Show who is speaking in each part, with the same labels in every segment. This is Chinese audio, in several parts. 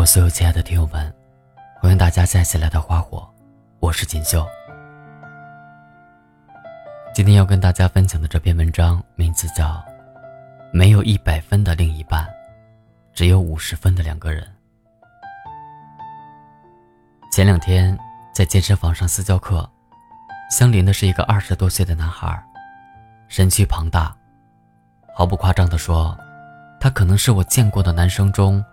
Speaker 1: 我所有亲爱的听友们，欢迎大家再次来到花火，我是锦绣。今天要跟大家分享的这篇文章名字叫《没有一百分的另一半，只有五十分的两个人》。前两天在健身房上私教课，相邻的是一个二十多岁的男孩，身躯庞大，毫不夸张地说，他可能是我见过的男生中。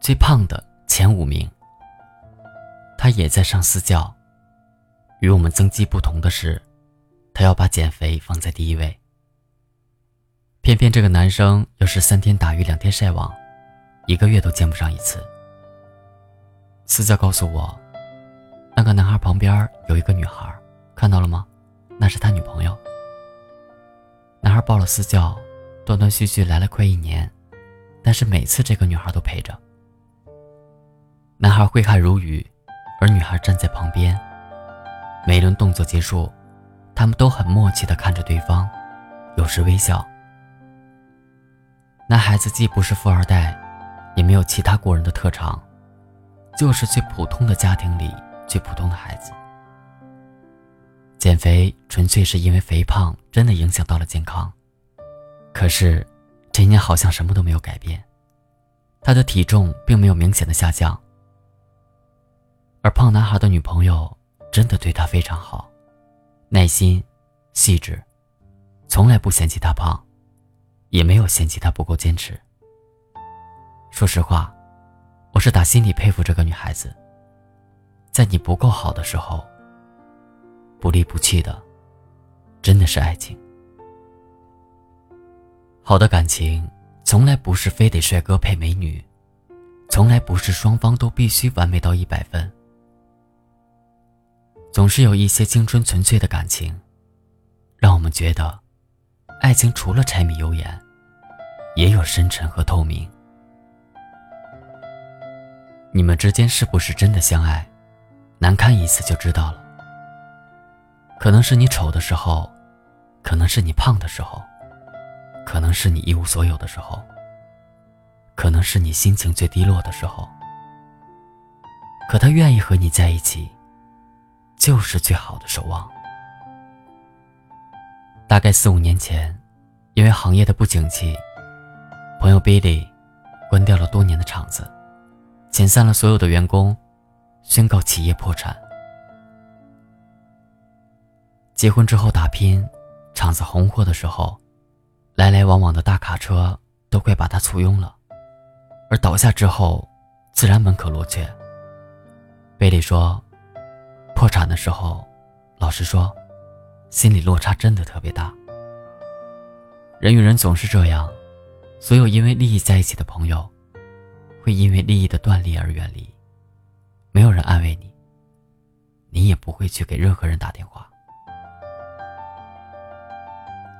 Speaker 1: 最胖的前五名。他也在上私教。与我们增肌不同的是，他要把减肥放在第一位。偏偏这个男生又是三天打鱼两天晒网，一个月都见不上一次。私教告诉我，那个男孩旁边有一个女孩，看到了吗？那是他女朋友。男孩报了私教，断断续续来了快一年，但是每次这个女孩都陪着。男孩挥汗如雨，而女孩站在旁边。每一轮动作结束，他们都很默契地看着对方，有时微笑。男孩子既不是富二代，也没有其他过人的特长，就是最普通的家庭里最普通的孩子。减肥纯粹是因为肥胖真的影响到了健康，可是这一年好像什么都没有改变，他的体重并没有明显的下降。而胖男孩的女朋友真的对他非常好，耐心、细致，从来不嫌弃他胖，也没有嫌弃他不够坚持。说实话，我是打心里佩服这个女孩子。在你不够好的时候，不离不弃的，真的是爱情。好的感情，从来不是非得帅哥配美女，从来不是双方都必须完美到一百分。总是有一些青春纯粹的感情，让我们觉得，爱情除了柴米油盐，也有深沉和透明。你们之间是不是真的相爱？难看一次就知道了。可能是你丑的时候，可能是你胖的时候，可能是你一无所有的时候，可能是你心情最低落的时候。可他愿意和你在一起。就是最好的守望。大概四五年前，因为行业的不景气，朋友 Billy 关掉了多年的厂子，遣散了所有的员工，宣告企业破产。结婚之后打拼，厂子红火的时候，来来往往的大卡车都快把他簇拥了，而倒下之后，自然门可罗雀。贝利说。破产的时候，老实说，心里落差真的特别大。人与人总是这样，所有因为利益在一起的朋友，会因为利益的断裂而远离。没有人安慰你，你也不会去给任何人打电话。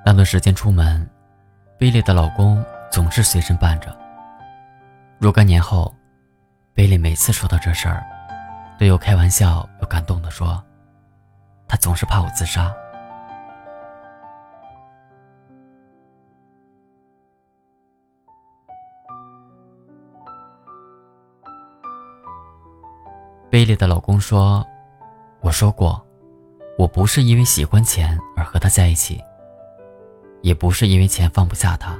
Speaker 1: 那段时间出门，贝利的老公总是随身伴着。若干年后，贝利每次说到这事儿。队友开玩笑又感动的说：“他总是怕我自杀。”贝利的老公说：“我说过，我不是因为喜欢钱而和他在一起，也不是因为钱放不下他，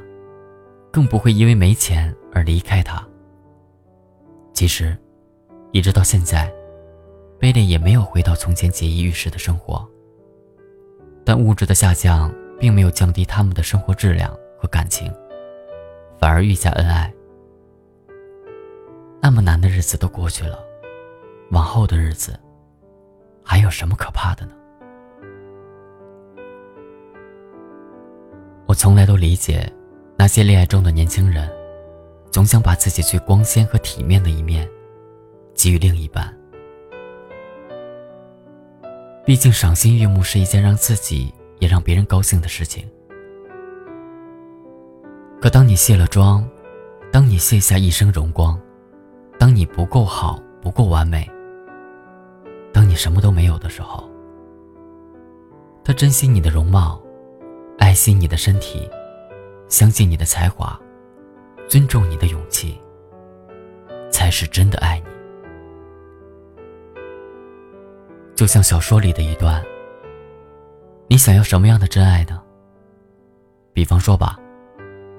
Speaker 1: 更不会因为没钱而离开他。其实，一直到现在。”贝利也没有回到从前节衣玉食的生活，但物质的下降并没有降低他们的生活质量和感情，反而愈加恩爱。那么难的日子都过去了，往后的日子还有什么可怕的呢？我从来都理解那些恋爱中的年轻人，总想把自己最光鲜和体面的一面给予另一半。毕竟，赏心悦目是一件让自己也让别人高兴的事情。可当你卸了妆，当你卸下一身荣光，当你不够好、不够完美，当你什么都没有的时候，他珍惜你的容貌，爱惜你的身体，相信你的才华，尊重你的勇气，才是真的爱你。就像小说里的一段，你想要什么样的真爱呢？比方说吧，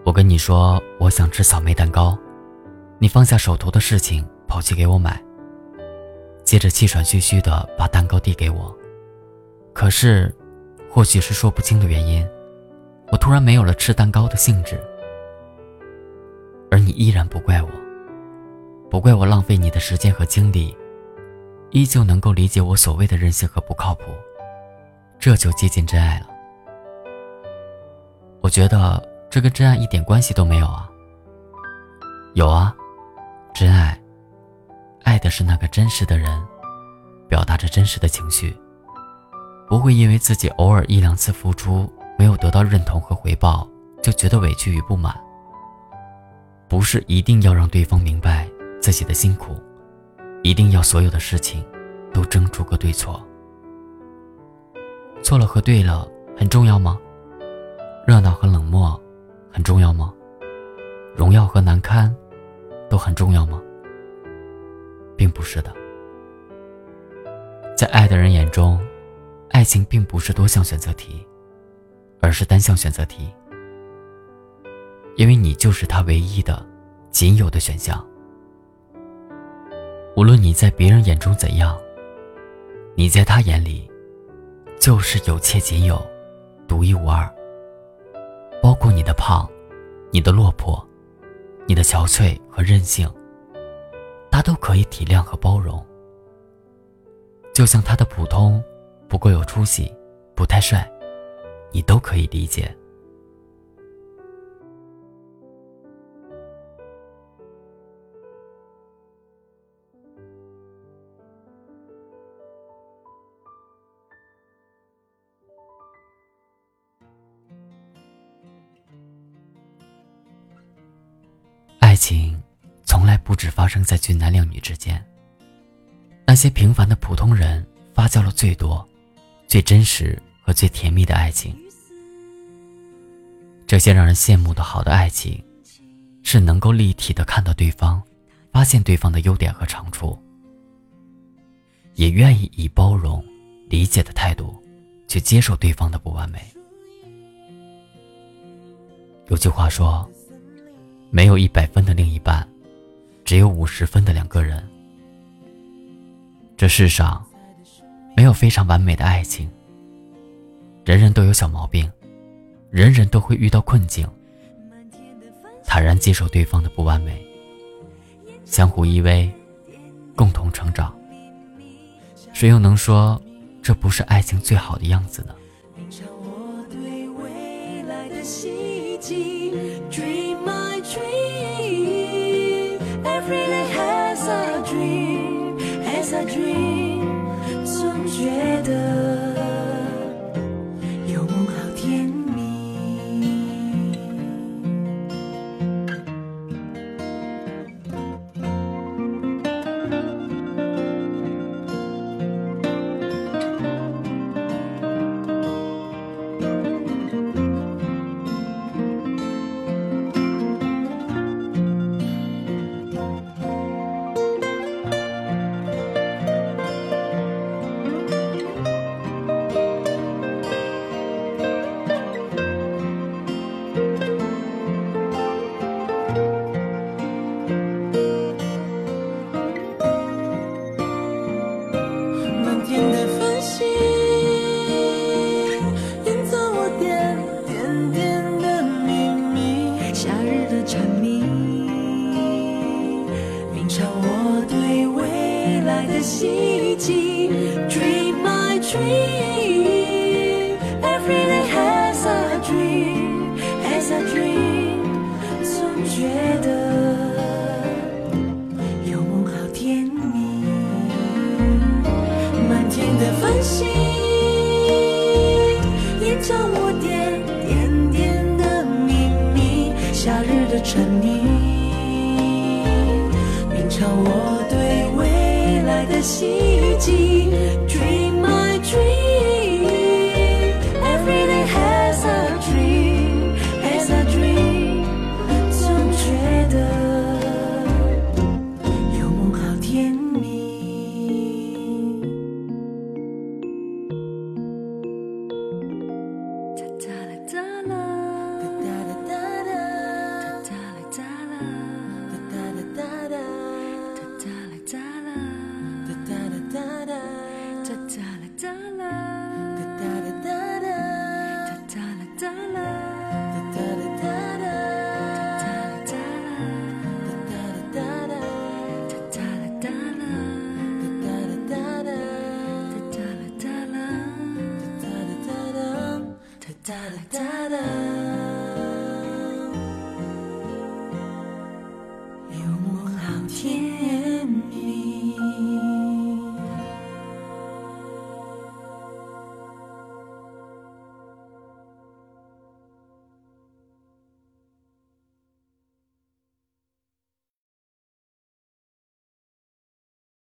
Speaker 1: 我跟你说我想吃草莓蛋糕，你放下手头的事情跑去给我买，接着气喘吁吁的把蛋糕递给我。可是，或许是说不清的原因，我突然没有了吃蛋糕的兴致，而你依然不怪我，不怪我浪费你的时间和精力。依旧能够理解我所谓的任性和不靠谱，这就接近真爱了。我觉得这跟真爱一点关系都没有啊。有啊，真爱，爱的是那个真实的人，表达着真实的情绪，不会因为自己偶尔一两次付出没有得到认同和回报，就觉得委屈与不满。不是一定要让对方明白自己的辛苦。一定要所有的事情都争出个对错，错了和对了很重要吗？热闹和冷漠很重要吗？荣耀和难堪都很重要吗？并不是的，在爱的人眼中，爱情并不是多项选择题，而是单项选择题，因为你就是他唯一的、仅有的选项。无论你在别人眼中怎样，你在他眼里就是有且仅有、独一无二。包括你的胖、你的落魄、你的憔悴和任性，他都可以体谅和包容。就像他的普通不够有出息、不太帅，你都可以理解。爱情从来不止发生在俊男靓女之间。那些平凡的普通人发酵了最多、最真实和最甜蜜的爱情。这些让人羡慕的好的爱情，是能够立体的看到对方，发现对方的优点和长处，也愿意以包容、理解的态度去接受对方的不完美。有句话说。没有一百分的另一半，只有五十分的两个人。这世上没有非常完美的爱情，人人都有小毛病，人人都会遇到困境。坦然接受对方的不完美，相互依偎，共同成长。谁又能说这不是爱情最好的样子呢？
Speaker 2: 总 dream my dream. Every day has a dream, has a dream. 总觉得有梦好甜蜜，满天的繁星，眼角我点点点的秘密，夏日的沉溺。奇迹。天。